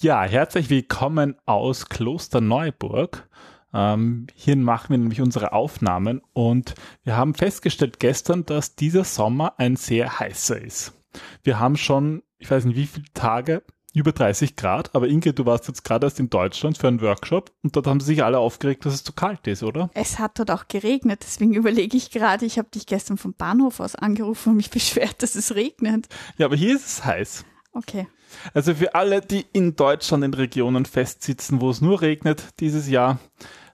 Ja, herzlich willkommen aus Klosterneuburg. Ähm, hier machen wir nämlich unsere Aufnahmen und wir haben festgestellt gestern, dass dieser Sommer ein sehr heißer ist. Wir haben schon, ich weiß nicht wie viele Tage, über 30 Grad, aber Inge, du warst jetzt gerade erst in Deutschland für einen Workshop und dort haben sie sich alle aufgeregt, dass es zu kalt ist, oder? Es hat dort auch geregnet, deswegen überlege ich gerade, ich habe dich gestern vom Bahnhof aus angerufen und mich beschwert, dass es regnet. Ja, aber hier ist es heiß. Okay. Also für alle, die in Deutschland in Regionen festsitzen, wo es nur regnet dieses Jahr,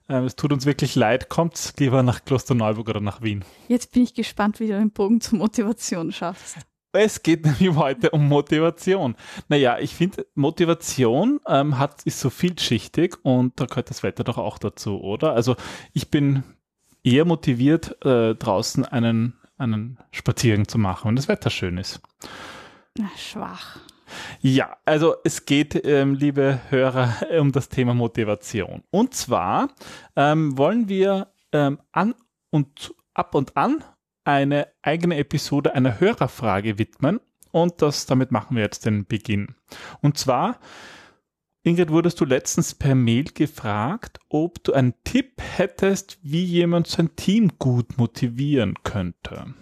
äh, es tut uns wirklich leid, kommt lieber nach Klosterneuburg oder nach Wien. Jetzt bin ich gespannt, wie du den Bogen zur Motivation schaffst. Es geht nämlich heute um Motivation. Naja, ich finde, Motivation ähm, hat, ist so vielschichtig und da gehört das Wetter doch auch dazu, oder? Also ich bin eher motiviert, äh, draußen einen, einen Spaziergang zu machen, wenn das Wetter schön ist. Na, schwach. Ja, also es geht, ähm, liebe Hörer, um das Thema Motivation. Und zwar ähm, wollen wir ähm, an und ab und an eine eigene Episode einer Hörerfrage widmen. Und das, damit machen wir jetzt den Beginn. Und zwar, Ingrid, wurdest du letztens per Mail gefragt, ob du einen Tipp hättest, wie jemand sein Team gut motivieren könnte.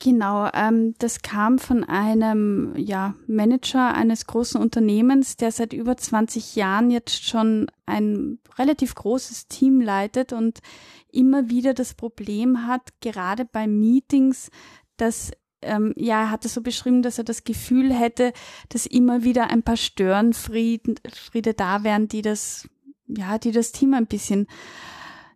Genau, ähm, das kam von einem ja, Manager eines großen Unternehmens, der seit über 20 Jahren jetzt schon ein relativ großes Team leitet und immer wieder das Problem hat, gerade bei Meetings, dass ähm, ja, er hatte so beschrieben, dass er das Gefühl hätte, dass immer wieder ein paar Störenfriede da wären, die das, ja, die das Team ein bisschen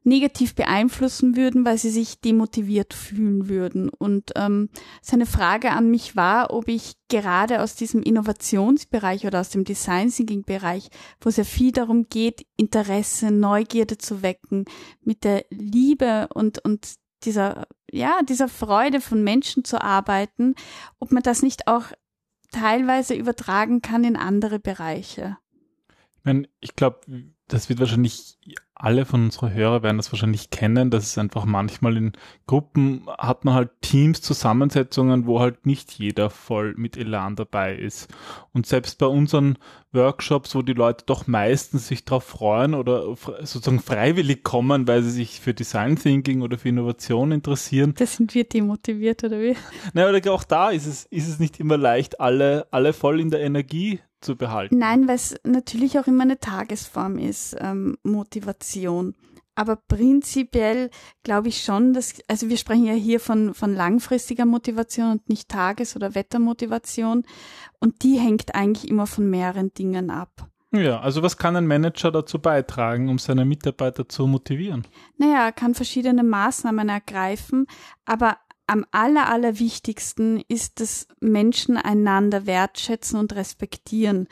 negativ beeinflussen würden, weil sie sich demotiviert fühlen würden. Und ähm, seine Frage an mich war, ob ich gerade aus diesem Innovationsbereich oder aus dem Design Thinking Bereich, wo es ja viel darum geht, Interesse, Neugierde zu wecken, mit der Liebe und, und dieser, ja, dieser Freude von Menschen zu arbeiten, ob man das nicht auch teilweise übertragen kann in andere Bereiche. Ich, meine, ich glaube, das wird wahrscheinlich alle von unseren Hörern werden das wahrscheinlich kennen, dass es einfach manchmal in Gruppen hat man halt Teams, Zusammensetzungen, wo halt nicht jeder voll mit Elan dabei ist. Und selbst bei unseren Workshops, wo die Leute doch meistens sich darauf freuen oder sozusagen freiwillig kommen, weil sie sich für Design Thinking oder für Innovation interessieren. Da sind wir demotiviert oder wie? Naja, oder auch da ist es, ist es nicht immer leicht, alle, alle voll in der Energie zu behalten. Nein, weil es natürlich auch immer eine Tagesform ist, ähm, Motivation. Aber prinzipiell glaube ich schon, dass, also wir sprechen ja hier von, von langfristiger Motivation und nicht Tages- oder Wettermotivation. Und die hängt eigentlich immer von mehreren Dingen ab. Ja, also was kann ein Manager dazu beitragen, um seine Mitarbeiter zu motivieren? Naja, er kann verschiedene Maßnahmen ergreifen, aber am aller, allerwichtigsten ist, dass Menschen einander wertschätzen und respektieren.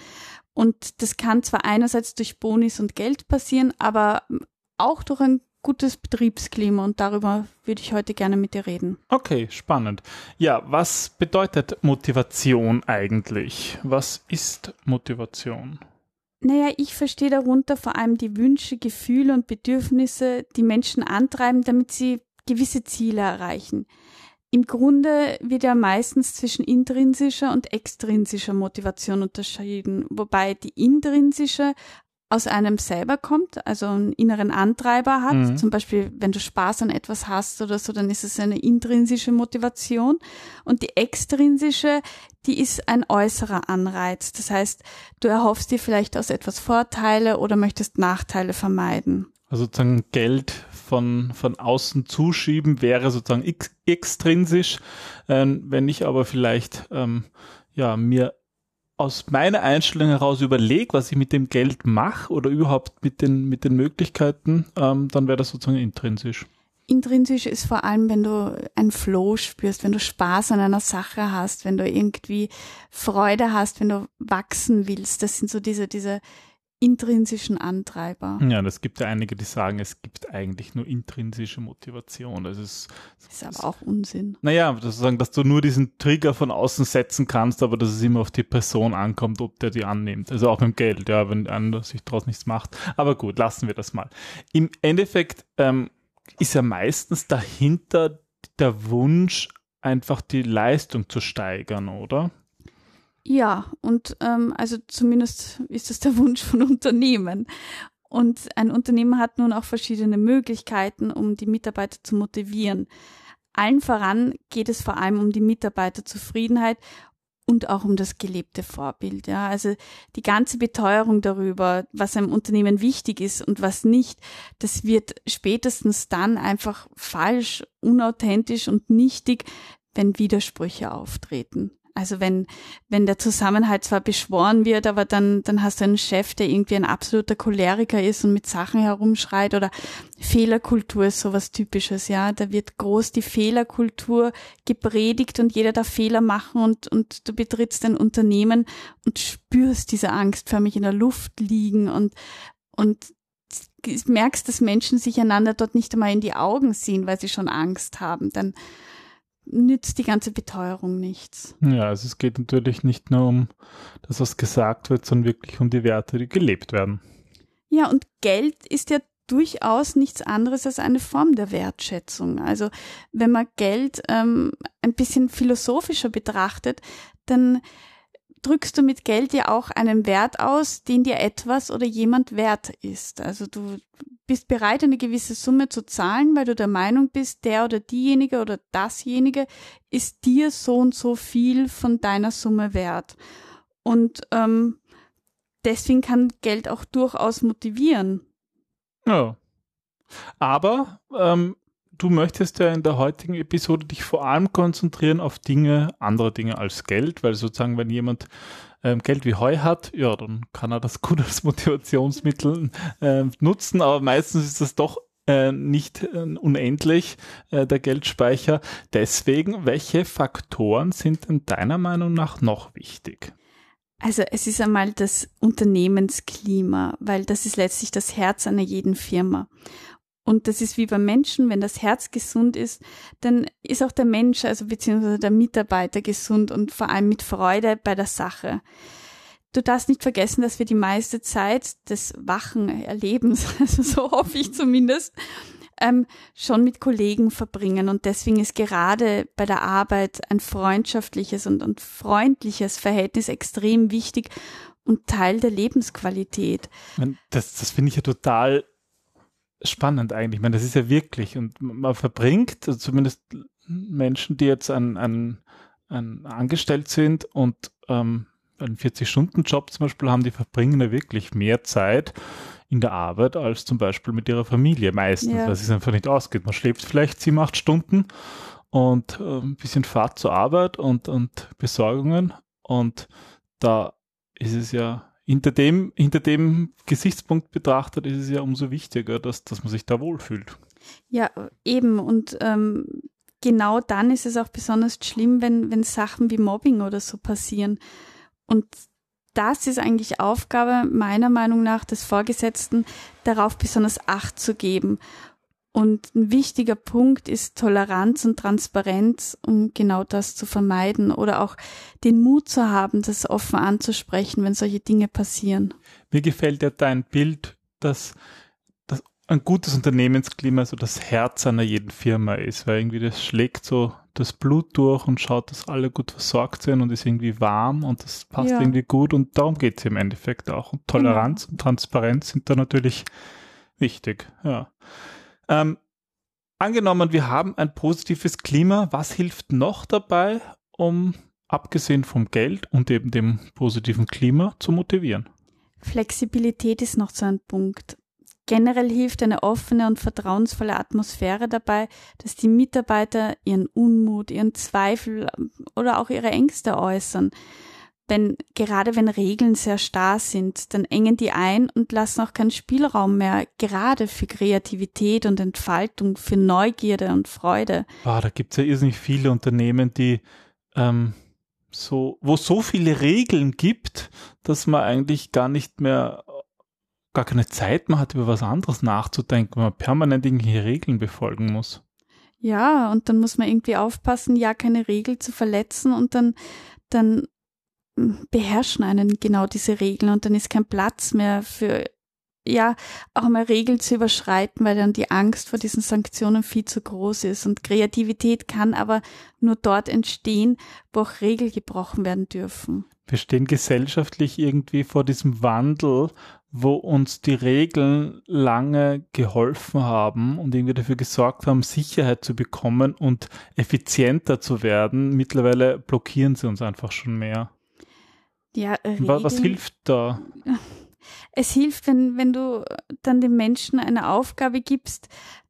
Und das kann zwar einerseits durch Bonis und Geld passieren, aber auch durch ein gutes Betriebsklima und darüber würde ich heute gerne mit dir reden. Okay, spannend. Ja, was bedeutet Motivation eigentlich? Was ist Motivation? Naja, ich verstehe darunter vor allem die Wünsche, Gefühle und Bedürfnisse, die Menschen antreiben, damit sie gewisse Ziele erreichen. Im Grunde wird ja meistens zwischen intrinsischer und extrinsischer Motivation unterschieden, wobei die intrinsische aus einem selber kommt, also einen inneren Antreiber hat. Mhm. Zum Beispiel, wenn du Spaß an etwas hast oder so, dann ist es eine intrinsische Motivation. Und die extrinsische, die ist ein äußerer Anreiz. Das heißt, du erhoffst dir vielleicht aus etwas Vorteile oder möchtest Nachteile vermeiden. Also sozusagen Geld von, von außen zuschieben wäre sozusagen ex extrinsisch. Ähm, wenn ich aber vielleicht ähm, ja, mir aus meiner Einstellung heraus überlege, was ich mit dem Geld mache oder überhaupt mit den, mit den Möglichkeiten, ähm, dann wäre das sozusagen intrinsisch. Intrinsisch ist vor allem, wenn du ein Flow spürst, wenn du Spaß an einer Sache hast, wenn du irgendwie Freude hast, wenn du wachsen willst. Das sind so diese, diese intrinsischen Antreiber. Ja, es gibt ja einige, die sagen, es gibt eigentlich nur intrinsische Motivation. Das ist, das ist aber auch Unsinn. Naja, das sagen, dass du nur diesen Trigger von außen setzen kannst, aber dass es immer auf die Person ankommt, ob der die annimmt. Also auch mit dem Geld, ja, wenn einer sich daraus nichts macht. Aber gut, lassen wir das mal. Im Endeffekt ähm, ist ja meistens dahinter der Wunsch, einfach die Leistung zu steigern, oder? Ja, und ähm, also zumindest ist das der Wunsch von Unternehmen. Und ein Unternehmen hat nun auch verschiedene Möglichkeiten, um die Mitarbeiter zu motivieren. Allen voran geht es vor allem um die Mitarbeiterzufriedenheit und auch um das gelebte Vorbild. Ja, also die ganze Beteuerung darüber, was einem Unternehmen wichtig ist und was nicht, das wird spätestens dann einfach falsch, unauthentisch und nichtig, wenn Widersprüche auftreten. Also wenn, wenn der Zusammenhalt zwar beschworen wird, aber dann, dann hast du einen Chef, der irgendwie ein absoluter Choleriker ist und mit Sachen herumschreit oder Fehlerkultur ist sowas typisches, ja. Da wird groß die Fehlerkultur gepredigt und jeder darf Fehler machen und, und du betrittst ein Unternehmen und spürst diese Angst förmlich in der Luft liegen und, und merkst, dass Menschen sich einander dort nicht einmal in die Augen sehen, weil sie schon Angst haben. Dann, nützt die ganze Beteuerung nichts. Ja, also es geht natürlich nicht nur um das, was gesagt wird, sondern wirklich um die Werte, die gelebt werden. Ja, und Geld ist ja durchaus nichts anderes als eine Form der Wertschätzung. Also wenn man Geld ähm, ein bisschen philosophischer betrachtet, dann drückst du mit Geld ja auch einen Wert aus, den dir etwas oder jemand wert ist. Also du bist bereit, eine gewisse Summe zu zahlen, weil du der Meinung bist, der oder diejenige oder dasjenige ist dir so und so viel von deiner Summe wert. Und ähm, deswegen kann Geld auch durchaus motivieren. Ja. Aber ähm, du möchtest ja in der heutigen Episode dich vor allem konzentrieren auf Dinge, andere Dinge als Geld, weil sozusagen, wenn jemand ähm, Geld wie Heu hat, ja, dann kann er das gut als Motivationsmittel äh, nutzen, aber meistens ist das doch äh, nicht äh, unendlich, äh, der Geldspeicher. Deswegen, welche Faktoren sind denn deiner Meinung nach noch wichtig? Also es ist einmal das Unternehmensklima, weil das ist letztlich das Herz einer jeden Firma. Und das ist wie beim Menschen, wenn das Herz gesund ist, dann ist auch der Mensch, also beziehungsweise der Mitarbeiter gesund und vor allem mit Freude bei der Sache. Du darfst nicht vergessen, dass wir die meiste Zeit des wachen Erlebens, also so hoffe ich zumindest, ähm, schon mit Kollegen verbringen. Und deswegen ist gerade bei der Arbeit ein freundschaftliches und, und freundliches Verhältnis extrem wichtig und Teil der Lebensqualität. Das, das finde ich ja total spannend eigentlich. Ich meine, das ist ja wirklich und man verbringt, also zumindest Menschen, die jetzt an, an, an angestellt sind und ähm, einen 40-Stunden-Job zum Beispiel haben, die verbringen ja wirklich mehr Zeit in der Arbeit als zum Beispiel mit ihrer Familie meistens, ja. weil es einfach nicht ausgeht. Man schläft vielleicht sieben, acht Stunden und äh, ein bisschen Fahrt zur Arbeit und, und Besorgungen und da ist es ja hinter dem, hinter dem Gesichtspunkt betrachtet ist es ja umso wichtiger, dass, dass man sich da wohlfühlt. Ja, eben. Und ähm, genau dann ist es auch besonders schlimm, wenn, wenn Sachen wie Mobbing oder so passieren. Und das ist eigentlich Aufgabe meiner Meinung nach des Vorgesetzten, darauf besonders Acht zu geben und ein wichtiger Punkt ist Toleranz und Transparenz, um genau das zu vermeiden oder auch den Mut zu haben, das offen anzusprechen, wenn solche Dinge passieren. Mir gefällt ja dein Bild, dass, dass ein gutes Unternehmensklima so das Herz einer jeden Firma ist, weil irgendwie das schlägt so das Blut durch und schaut, dass alle gut versorgt sind und ist irgendwie warm und das passt ja. irgendwie gut und darum geht es im Endeffekt auch. Und Toleranz genau. und Transparenz sind da natürlich wichtig, ja. Ähm, angenommen, wir haben ein positives Klima, was hilft noch dabei, um abgesehen vom Geld und eben dem positiven Klima zu motivieren? Flexibilität ist noch so ein Punkt. Generell hilft eine offene und vertrauensvolle Atmosphäre dabei, dass die Mitarbeiter ihren Unmut, ihren Zweifel oder auch ihre Ängste äußern. Denn gerade wenn Regeln sehr starr sind, dann engen die ein und lassen auch keinen Spielraum mehr, gerade für Kreativität und Entfaltung, für Neugierde und Freude. Boah, da gibt's ja irrsinnig viele Unternehmen, die ähm, so, wo so viele Regeln gibt, dass man eigentlich gar nicht mehr gar keine Zeit mehr hat, über was anderes nachzudenken, weil man permanent irgendwelche Regeln befolgen muss. Ja, und dann muss man irgendwie aufpassen, ja, keine Regel zu verletzen und dann, dann beherrschen einen genau diese Regeln und dann ist kein Platz mehr für ja, auch mal Regeln zu überschreiten, weil dann die Angst vor diesen Sanktionen viel zu groß ist. Und Kreativität kann aber nur dort entstehen, wo auch Regeln gebrochen werden dürfen. Wir stehen gesellschaftlich irgendwie vor diesem Wandel, wo uns die Regeln lange geholfen haben und irgendwie dafür gesorgt haben, Sicherheit zu bekommen und effizienter zu werden. Mittlerweile blockieren sie uns einfach schon mehr. Ja, Regeln, was hilft da? es hilft, wenn, wenn du dann dem Menschen eine Aufgabe gibst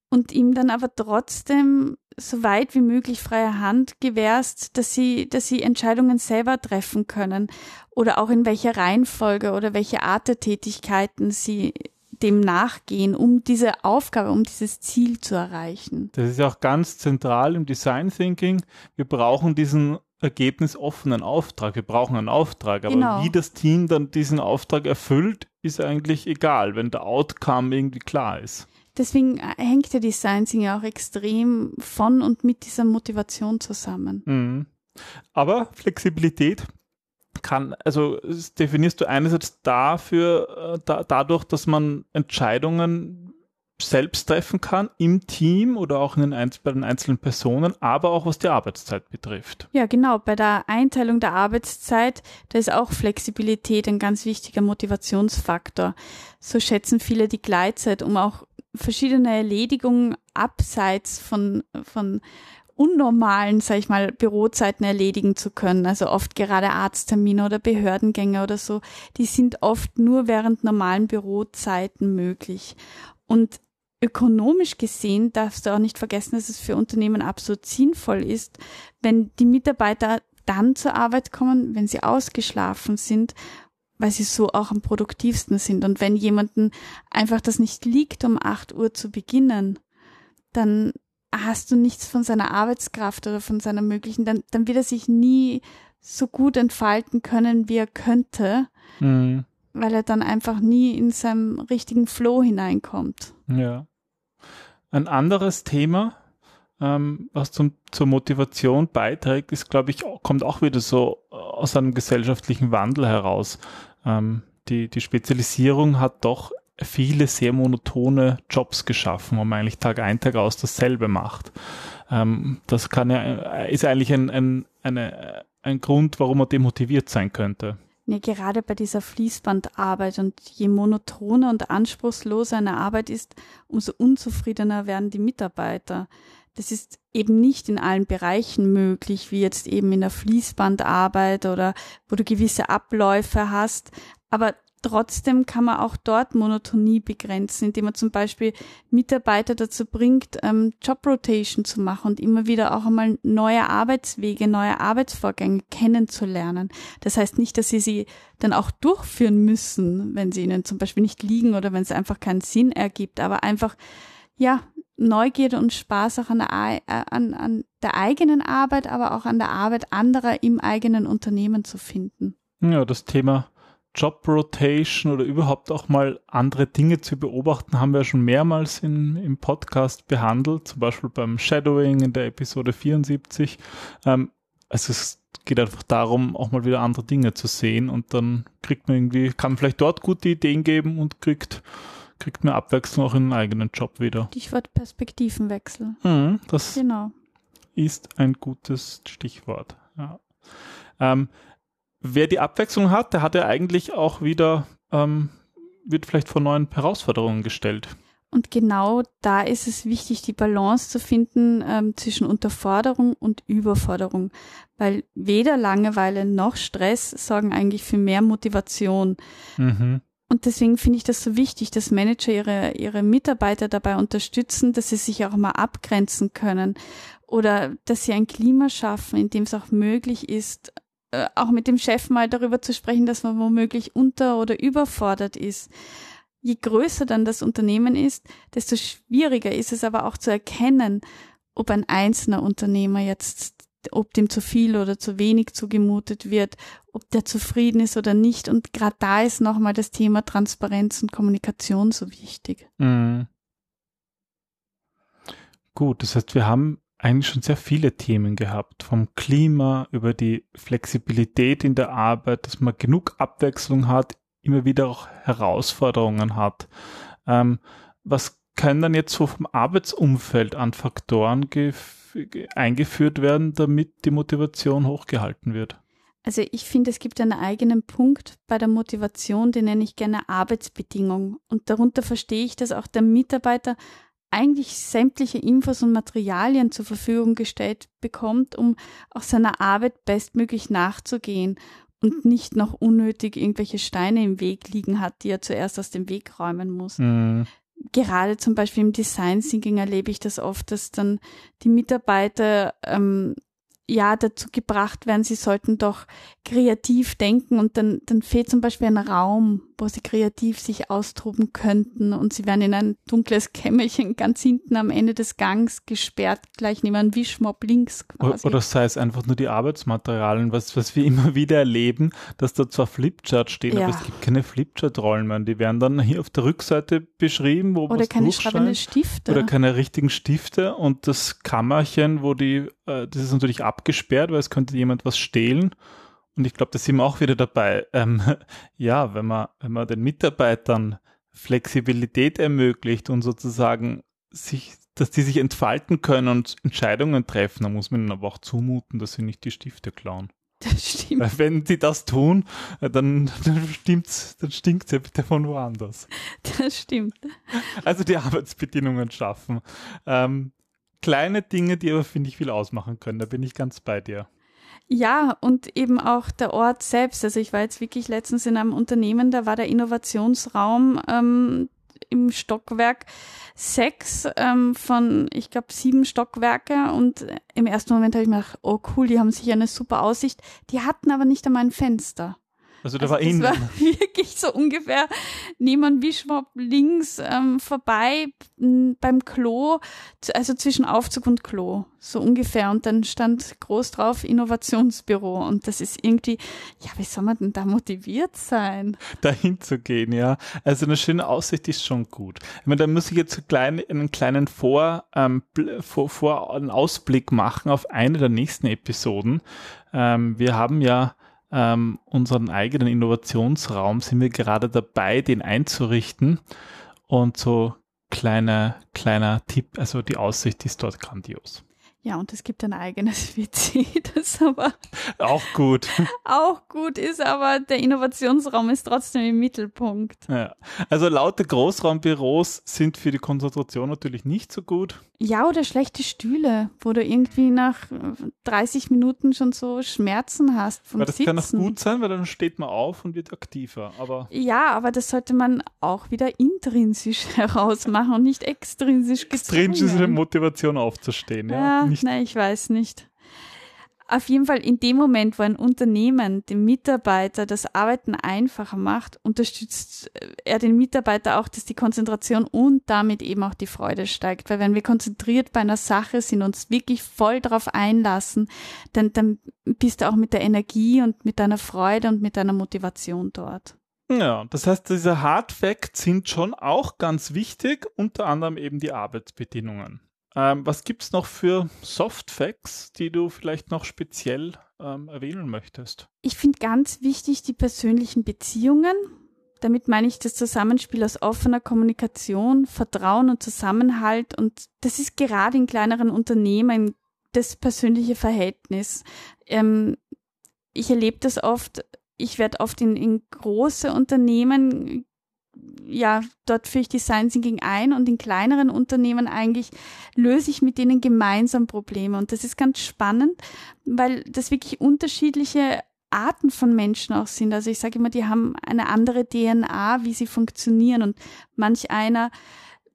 und ihm dann aber trotzdem so weit wie möglich freie Hand gewährst, dass sie, dass sie Entscheidungen selber treffen können oder auch in welcher Reihenfolge oder welche Art der Tätigkeiten sie dem nachgehen, um diese Aufgabe, um dieses Ziel zu erreichen. Das ist auch ganz zentral im Design Thinking. Wir brauchen diesen ergebnisoffenen Auftrag. Wir brauchen einen Auftrag, aber genau. wie das Team dann diesen Auftrag erfüllt, ist eigentlich egal, wenn der Outcome irgendwie klar ist. Deswegen äh, hängt der Design Thinking ja auch extrem von und mit dieser Motivation zusammen. Mhm. Aber Flexibilität kann, also definierst du einerseits dafür, äh, da, dadurch, dass man Entscheidungen selbst treffen kann im Team oder auch in den bei den einzelnen Personen, aber auch was die Arbeitszeit betrifft. Ja, genau. Bei der Einteilung der Arbeitszeit, da ist auch Flexibilität ein ganz wichtiger Motivationsfaktor. So schätzen viele die Gleitzeit, um auch verschiedene Erledigungen abseits von, von unnormalen, sag ich mal, Bürozeiten erledigen zu können. Also oft gerade Arzttermine oder Behördengänge oder so, die sind oft nur während normalen Bürozeiten möglich. Und ökonomisch gesehen darfst du auch nicht vergessen, dass es für Unternehmen absolut sinnvoll ist, wenn die Mitarbeiter dann zur Arbeit kommen, wenn sie ausgeschlafen sind, weil sie so auch am produktivsten sind. Und wenn jemanden einfach das nicht liegt, um acht Uhr zu beginnen, dann hast du nichts von seiner Arbeitskraft oder von seiner möglichen, dann, dann wird er sich nie so gut entfalten können, wie er könnte. Mhm. Weil er dann einfach nie in seinem richtigen Flow hineinkommt. Ja. Ein anderes Thema, ähm, was zum, zur Motivation beiträgt, ist, glaube ich, kommt auch wieder so äh, aus einem gesellschaftlichen Wandel heraus. Ähm, die, die Spezialisierung hat doch viele sehr monotone Jobs geschaffen, wo man eigentlich Tag ein, Tag aus dasselbe macht. Ähm, das kann ja, äh, ist eigentlich ein, ein, eine, ein Grund, warum man demotiviert sein könnte. Ja, gerade bei dieser Fließbandarbeit und je monotoner und anspruchsloser eine Arbeit ist, umso unzufriedener werden die Mitarbeiter. Das ist eben nicht in allen Bereichen möglich, wie jetzt eben in der Fließbandarbeit oder wo du gewisse Abläufe hast. Aber Trotzdem kann man auch dort Monotonie begrenzen, indem man zum Beispiel Mitarbeiter dazu bringt, ähm, Job Rotation zu machen und immer wieder auch einmal neue Arbeitswege, neue Arbeitsvorgänge kennenzulernen. Das heißt nicht, dass sie sie dann auch durchführen müssen, wenn sie ihnen zum Beispiel nicht liegen oder wenn es einfach keinen Sinn ergibt, aber einfach, ja, Neugierde und Spaß auch an der, äh, an, an der eigenen Arbeit, aber auch an der Arbeit anderer im eigenen Unternehmen zu finden. Ja, das Thema Job Rotation oder überhaupt auch mal andere Dinge zu beobachten, haben wir schon mehrmals in, im Podcast behandelt, zum Beispiel beim Shadowing in der Episode 74. Ähm, also es geht einfach darum, auch mal wieder andere Dinge zu sehen und dann kriegt man irgendwie, kann man vielleicht dort gute Ideen geben und kriegt, kriegt mehr Abwechslung auch in den eigenen Job wieder. Stichwort Perspektivenwechsel. Mhm, das genau. ist ein gutes Stichwort. Ja. Ähm, wer die Abwechslung hat, der hat ja eigentlich auch wieder, ähm, wird vielleicht vor neuen Herausforderungen gestellt. Und genau da ist es wichtig, die Balance zu finden ähm, zwischen Unterforderung und Überforderung, weil weder Langeweile noch Stress sorgen eigentlich für mehr Motivation. Mhm. Und deswegen finde ich das so wichtig, dass Manager ihre, ihre Mitarbeiter dabei unterstützen, dass sie sich auch mal abgrenzen können oder dass sie ein Klima schaffen, in dem es auch möglich ist, äh, auch mit dem Chef mal darüber zu sprechen, dass man womöglich unter- oder überfordert ist. Je größer dann das Unternehmen ist, desto schwieriger ist es aber auch zu erkennen, ob ein einzelner Unternehmer jetzt ob dem zu viel oder zu wenig zugemutet wird, ob der zufrieden ist oder nicht. Und gerade da ist nochmal das Thema Transparenz und Kommunikation so wichtig. Mhm. Gut, das heißt, wir haben eigentlich schon sehr viele Themen gehabt, vom Klima über die Flexibilität in der Arbeit, dass man genug Abwechslung hat, immer wieder auch Herausforderungen hat. Ähm, was können dann jetzt so vom Arbeitsumfeld an Faktoren eingeführt werden, damit die Motivation hochgehalten wird? Also ich finde, es gibt einen eigenen Punkt bei der Motivation, den nenne ich gerne Arbeitsbedingung. Und darunter verstehe ich, dass auch der Mitarbeiter eigentlich sämtliche Infos und Materialien zur Verfügung gestellt bekommt, um auch seiner Arbeit bestmöglich nachzugehen und nicht noch unnötig irgendwelche Steine im Weg liegen hat, die er zuerst aus dem Weg räumen muss. Mhm. Gerade zum Beispiel im Design Thinking erlebe ich das oft, dass dann die Mitarbeiter ähm, ja dazu gebracht werden, sie sollten doch kreativ denken und dann, dann fehlt zum Beispiel ein Raum, wo sie kreativ sich austoben könnten und sie werden in ein dunkles Kämmerchen ganz hinten am Ende des Gangs gesperrt, gleich neben einem Wischmob links quasi. Oder sei es einfach nur die Arbeitsmaterialien, was, was wir immer wieder erleben, dass da zwar Flipchart stehen, ja. aber es gibt keine Flipchart-Rollen mehr. Die werden dann hier auf der Rückseite beschrieben, wo Oder keine schreibenden Stifte. Oder keine richtigen Stifte und das Kammerchen, wo die, äh, das ist natürlich abgesperrt, weil es könnte jemand was stehlen. Und ich glaube, da sind wir auch wieder dabei. Ähm, ja, wenn man, wenn man den Mitarbeitern Flexibilität ermöglicht und sozusagen sich, dass die sich entfalten können und Entscheidungen treffen, dann muss man ihnen aber auch zumuten, dass sie nicht die Stifte klauen. Das stimmt. Weil wenn sie das tun, dann, dann stimmt's, dann stinkt's ja bitte von woanders. Das stimmt. Also die Arbeitsbedingungen schaffen. Ähm, kleine Dinge, die aber, finde ich, viel ausmachen können. Da bin ich ganz bei dir. Ja, und eben auch der Ort selbst. Also ich war jetzt wirklich letztens in einem Unternehmen, da war der Innovationsraum ähm, im Stockwerk sechs ähm, von, ich glaube, sieben Stockwerke. Und im ersten Moment habe ich mir gedacht, oh cool, die haben sicher eine super Aussicht. Die hatten aber nicht einmal ein Fenster. Also da also war. Das war wirklich so ungefähr neben Wischmob links ähm, vorbei beim Klo, also zwischen Aufzug und Klo, so ungefähr. Und dann stand groß drauf Innovationsbüro. Und das ist irgendwie, ja, wie soll man denn da motiviert sein? Dahin zu gehen, ja. Also eine schöne Aussicht ist schon gut. Ich meine, da muss ich jetzt klein, einen kleinen Vor, ähm, vor, vor einen Ausblick machen auf eine der nächsten Episoden. Ähm, wir haben ja ähm, unseren eigenen Innovationsraum sind wir gerade dabei, den einzurichten. Und so kleiner, kleiner Tipp, also die Aussicht ist dort grandios. Ja, und es gibt ein eigenes WC, das aber auch gut. auch gut ist, aber der Innovationsraum ist trotzdem im Mittelpunkt. Ja. Also laute Großraumbüros sind für die Konzentration natürlich nicht so gut. Ja, oder schlechte Stühle, wo du irgendwie nach 30 Minuten schon so Schmerzen hast vom weil das Sitzen. kann auch gut sein, weil dann steht man auf und wird aktiver. Aber ja, aber das sollte man auch wieder intrinsisch herausmachen und nicht extrinsisch gezwungen. Extrinsische Motivation aufzustehen, ja. ja nicht. Nein, ich weiß nicht. Auf jeden Fall in dem Moment, wo ein Unternehmen dem Mitarbeiter das Arbeiten einfacher macht, unterstützt er den Mitarbeiter auch, dass die Konzentration und damit eben auch die Freude steigt. Weil wenn wir konzentriert bei einer Sache sind, uns wirklich voll darauf einlassen, dann, dann bist du auch mit der Energie und mit deiner Freude und mit deiner Motivation dort. Ja, das heißt, diese Hard Facts sind schon auch ganz wichtig, unter anderem eben die Arbeitsbedingungen. Ähm, was gibt es noch für Soft Facts, die du vielleicht noch speziell ähm, erwähnen möchtest? Ich finde ganz wichtig die persönlichen Beziehungen. Damit meine ich das Zusammenspiel aus offener Kommunikation, Vertrauen und Zusammenhalt. Und das ist gerade in kleineren Unternehmen das persönliche Verhältnis. Ähm, ich erlebe das oft, ich werde oft in, in große Unternehmen ja, dort führe ich Design Thinking ein und in kleineren Unternehmen eigentlich löse ich mit denen gemeinsam Probleme. Und das ist ganz spannend, weil das wirklich unterschiedliche Arten von Menschen auch sind. Also ich sage immer, die haben eine andere DNA, wie sie funktionieren. Und manch einer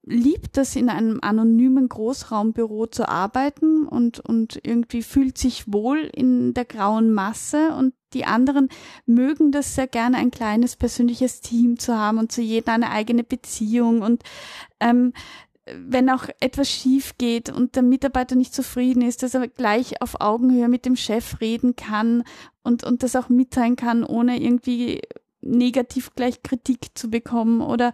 liebt es, in einem anonymen Großraumbüro zu arbeiten und, und irgendwie fühlt sich wohl in der grauen Masse. Und die anderen mögen das sehr gerne, ein kleines persönliches Team zu haben und zu jedem eine eigene Beziehung. Und ähm, wenn auch etwas schief geht und der Mitarbeiter nicht zufrieden ist, dass er gleich auf Augenhöhe mit dem Chef reden kann und, und das auch mitteilen kann, ohne irgendwie negativ gleich Kritik zu bekommen oder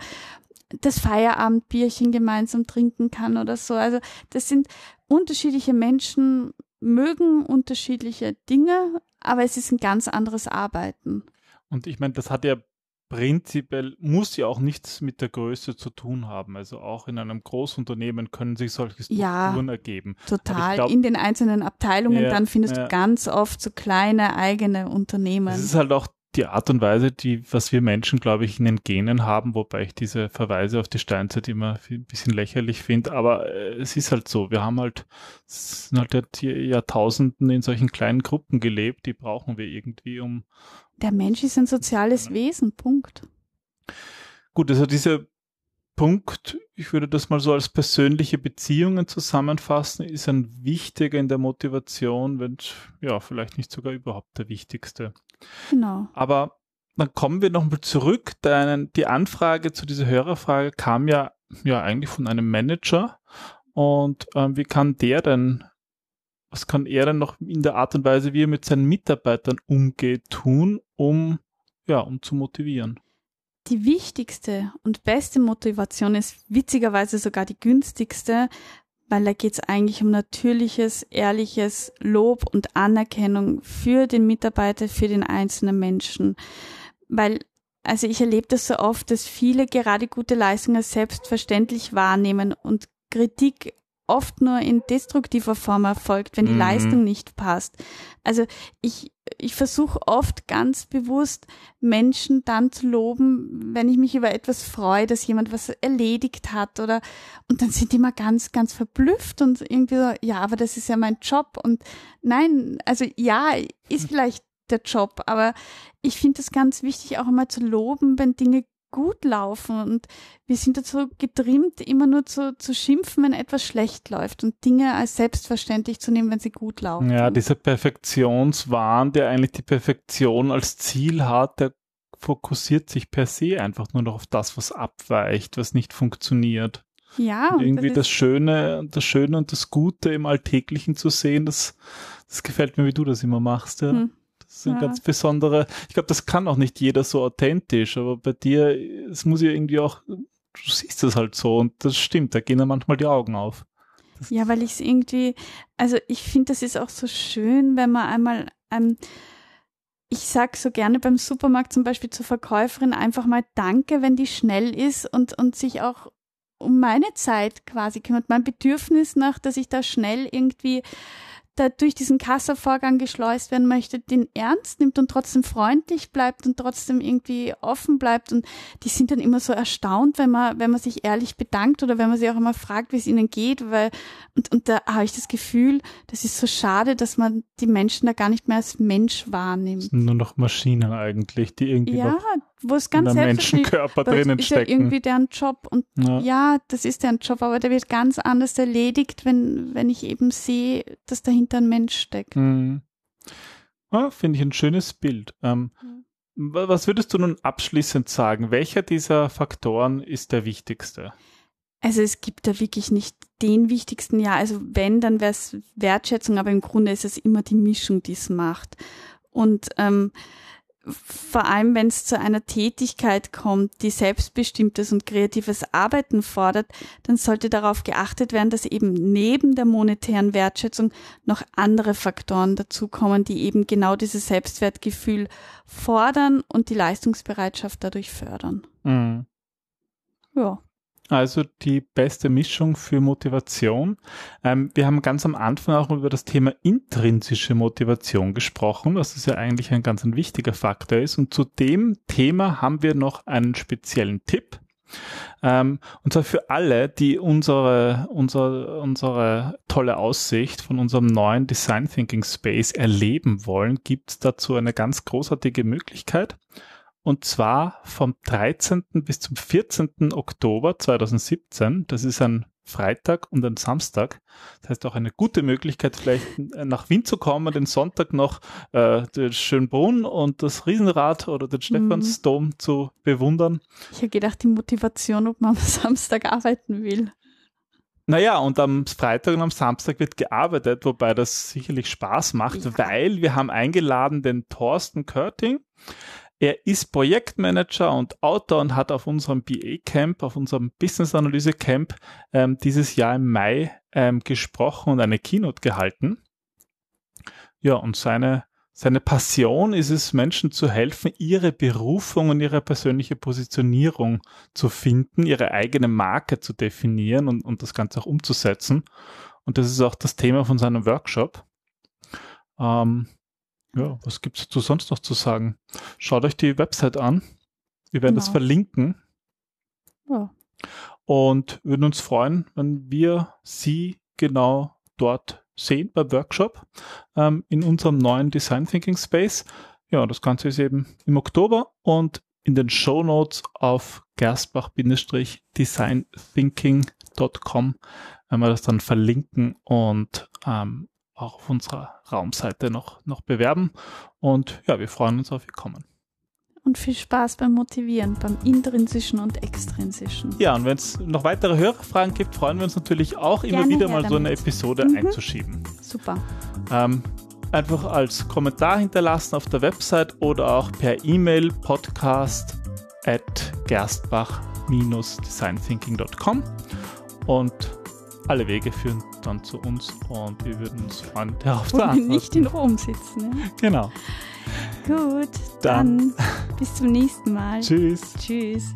das Feierabendbierchen gemeinsam trinken kann oder so. Also das sind unterschiedliche Menschen, mögen unterschiedliche Dinge, aber es ist ein ganz anderes Arbeiten. Und ich meine, das hat ja prinzipiell, muss ja auch nichts mit der Größe zu tun haben. Also auch in einem Großunternehmen können sich solche Strukturen ja, ergeben. Total. Glaub, in den einzelnen Abteilungen, ja, dann findest ja. du ganz oft so kleine eigene Unternehmen. Es ist halt auch die Art und Weise, die, was wir Menschen, glaube ich, in den Genen haben, wobei ich diese Verweise auf die Steinzeit immer ein bisschen lächerlich finde, aber äh, es ist halt so, wir haben halt, sind halt Jahrtausenden in solchen kleinen Gruppen gelebt, die brauchen wir irgendwie, um. Der Mensch ist ein soziales ja. Wesen, Punkt. Gut, also dieser Punkt, ich würde das mal so als persönliche Beziehungen zusammenfassen, ist ein wichtiger in der Motivation, wenn ja, vielleicht nicht sogar überhaupt der wichtigste. Genau. Aber dann kommen wir nochmal zurück. Deinen, die Anfrage zu dieser Hörerfrage kam ja, ja eigentlich von einem Manager. Und ähm, wie kann der denn, was kann er denn noch in der Art und Weise, wie er mit seinen Mitarbeitern umgeht, tun, um, ja, um zu motivieren? Die wichtigste und beste Motivation ist witzigerweise sogar die günstigste, weil da geht es eigentlich um natürliches, ehrliches Lob und Anerkennung für den Mitarbeiter, für den einzelnen Menschen. Weil, also ich erlebe das so oft, dass viele gerade gute Leistungen selbstverständlich wahrnehmen und Kritik oft nur in destruktiver Form erfolgt, wenn die mhm. Leistung nicht passt. Also ich, ich versuche oft ganz bewusst Menschen dann zu loben, wenn ich mich über etwas freue, dass jemand was erledigt hat oder und dann sind die mal ganz, ganz verblüfft und irgendwie so, ja, aber das ist ja mein Job und nein, also ja, ist vielleicht der Job, aber ich finde es ganz wichtig, auch einmal zu loben, wenn Dinge gut laufen und wir sind dazu getrimmt, immer nur zu, zu schimpfen, wenn etwas schlecht läuft und Dinge als selbstverständlich zu nehmen, wenn sie gut laufen. Ja, dieser Perfektionswahn, der eigentlich die Perfektion als Ziel hat, der fokussiert sich per se einfach nur noch auf das, was abweicht, was nicht funktioniert. Ja. Und irgendwie das, das Schöne, das Schöne und das Gute im Alltäglichen zu sehen, das, das gefällt mir, wie du das immer machst, ja. Hm. Das sind ja. ganz besondere, ich glaube, das kann auch nicht jeder so authentisch, aber bei dir, es muss ja irgendwie auch, du siehst es halt so und das stimmt, da gehen ja manchmal die Augen auf. Das ja, weil ich es irgendwie, also ich finde, das ist auch so schön, wenn man einmal, ähm, ich sag so gerne beim Supermarkt zum Beispiel zur Verkäuferin einfach mal Danke, wenn die schnell ist und, und sich auch um meine Zeit quasi kümmert, mein Bedürfnis nach, dass ich da schnell irgendwie da durch diesen Kassavorgang geschleust werden möchte, den ernst nimmt und trotzdem freundlich bleibt und trotzdem irgendwie offen bleibt. Und die sind dann immer so erstaunt, wenn man, wenn man sich ehrlich bedankt oder wenn man sie auch immer fragt, wie es ihnen geht, weil, und, und da habe ich das Gefühl, das ist so schade, dass man die Menschen da gar nicht mehr als Mensch wahrnimmt. Nur noch Maschinen eigentlich, die irgendwie ja, noch wo es ganz Menschenkörper drinnen ist stecken. Ja irgendwie deren Job und ja. ja. das ist deren Job, aber der wird ganz anders erledigt, wenn wenn ich eben sehe, dass dahinter ein Mensch steckt. Mhm. Ja, Finde ich ein schönes Bild. Ähm, mhm. Was würdest du nun abschließend sagen? Welcher dieser Faktoren ist der wichtigste? Also es gibt da wirklich nicht den wichtigsten, ja, also wenn, dann wäre es Wertschätzung, aber im Grunde ist es immer die Mischung, die es macht. Und ähm, vor allem wenn es zu einer Tätigkeit kommt, die selbstbestimmtes und kreatives Arbeiten fordert, dann sollte darauf geachtet werden, dass eben neben der monetären Wertschätzung noch andere Faktoren dazukommen, die eben genau dieses Selbstwertgefühl fordern und die Leistungsbereitschaft dadurch fördern. Mhm. Ja also die beste Mischung für Motivation. Ähm, wir haben ganz am Anfang auch über das Thema intrinsische Motivation gesprochen, dass es ja eigentlich ein ganz ein wichtiger Faktor ist. Und zu dem Thema haben wir noch einen speziellen Tipp. Ähm, und zwar für alle, die unsere, unsere, unsere tolle Aussicht von unserem neuen Design Thinking Space erleben wollen, gibt es dazu eine ganz großartige Möglichkeit. Und zwar vom 13. bis zum 14. Oktober 2017. Das ist ein Freitag und ein Samstag. Das heißt auch eine gute Möglichkeit, vielleicht nach Wien zu kommen, den Sonntag noch äh, den Schönbrunn und das Riesenrad oder den Stephansdom mhm. zu bewundern. Ich habe gedacht, die Motivation, ob man am Samstag arbeiten will. Naja, und am Freitag und am Samstag wird gearbeitet, wobei das sicherlich Spaß macht, ja. weil wir haben eingeladen den Thorsten Körting. Er ist Projektmanager und Autor und hat auf unserem BA-Camp, auf unserem Business-Analyse-Camp ähm, dieses Jahr im Mai ähm, gesprochen und eine Keynote gehalten. Ja, und seine, seine Passion ist es, Menschen zu helfen, ihre Berufung und ihre persönliche Positionierung zu finden, ihre eigene Marke zu definieren und, und das Ganze auch umzusetzen. Und das ist auch das Thema von seinem Workshop. Ähm, ja, was gibt es dazu sonst noch zu sagen? Schaut euch die Website an. Wir werden genau. das verlinken. Ja. Und würden uns freuen, wenn wir Sie genau dort sehen beim Workshop ähm, in unserem neuen Design Thinking Space. Ja, das Ganze ist eben im Oktober und in den Show Notes auf gerstbach-designthinking.com wenn wir das dann verlinken und ähm, auch auf unserer Raumseite noch, noch bewerben. Und ja, wir freuen uns auf Ihr Kommen und viel Spaß beim Motivieren, beim intrinsischen und extrinsischen. Ja, und wenn es noch weitere Hörerfragen gibt, freuen wir uns natürlich auch Gerne immer wieder mal damit. so eine Episode mhm. einzuschieben. Super. Ähm, einfach als Kommentar hinterlassen auf der Website oder auch per E-Mail podcast at gerstbach-designthinking.com und alle Wege führen dann zu uns und wir würden uns freuen, darauf zu antworten. nicht in Rom sitzen. Ne? Genau. Gut, dann, dann bis zum nächsten Mal. Tschüss. Tschüss.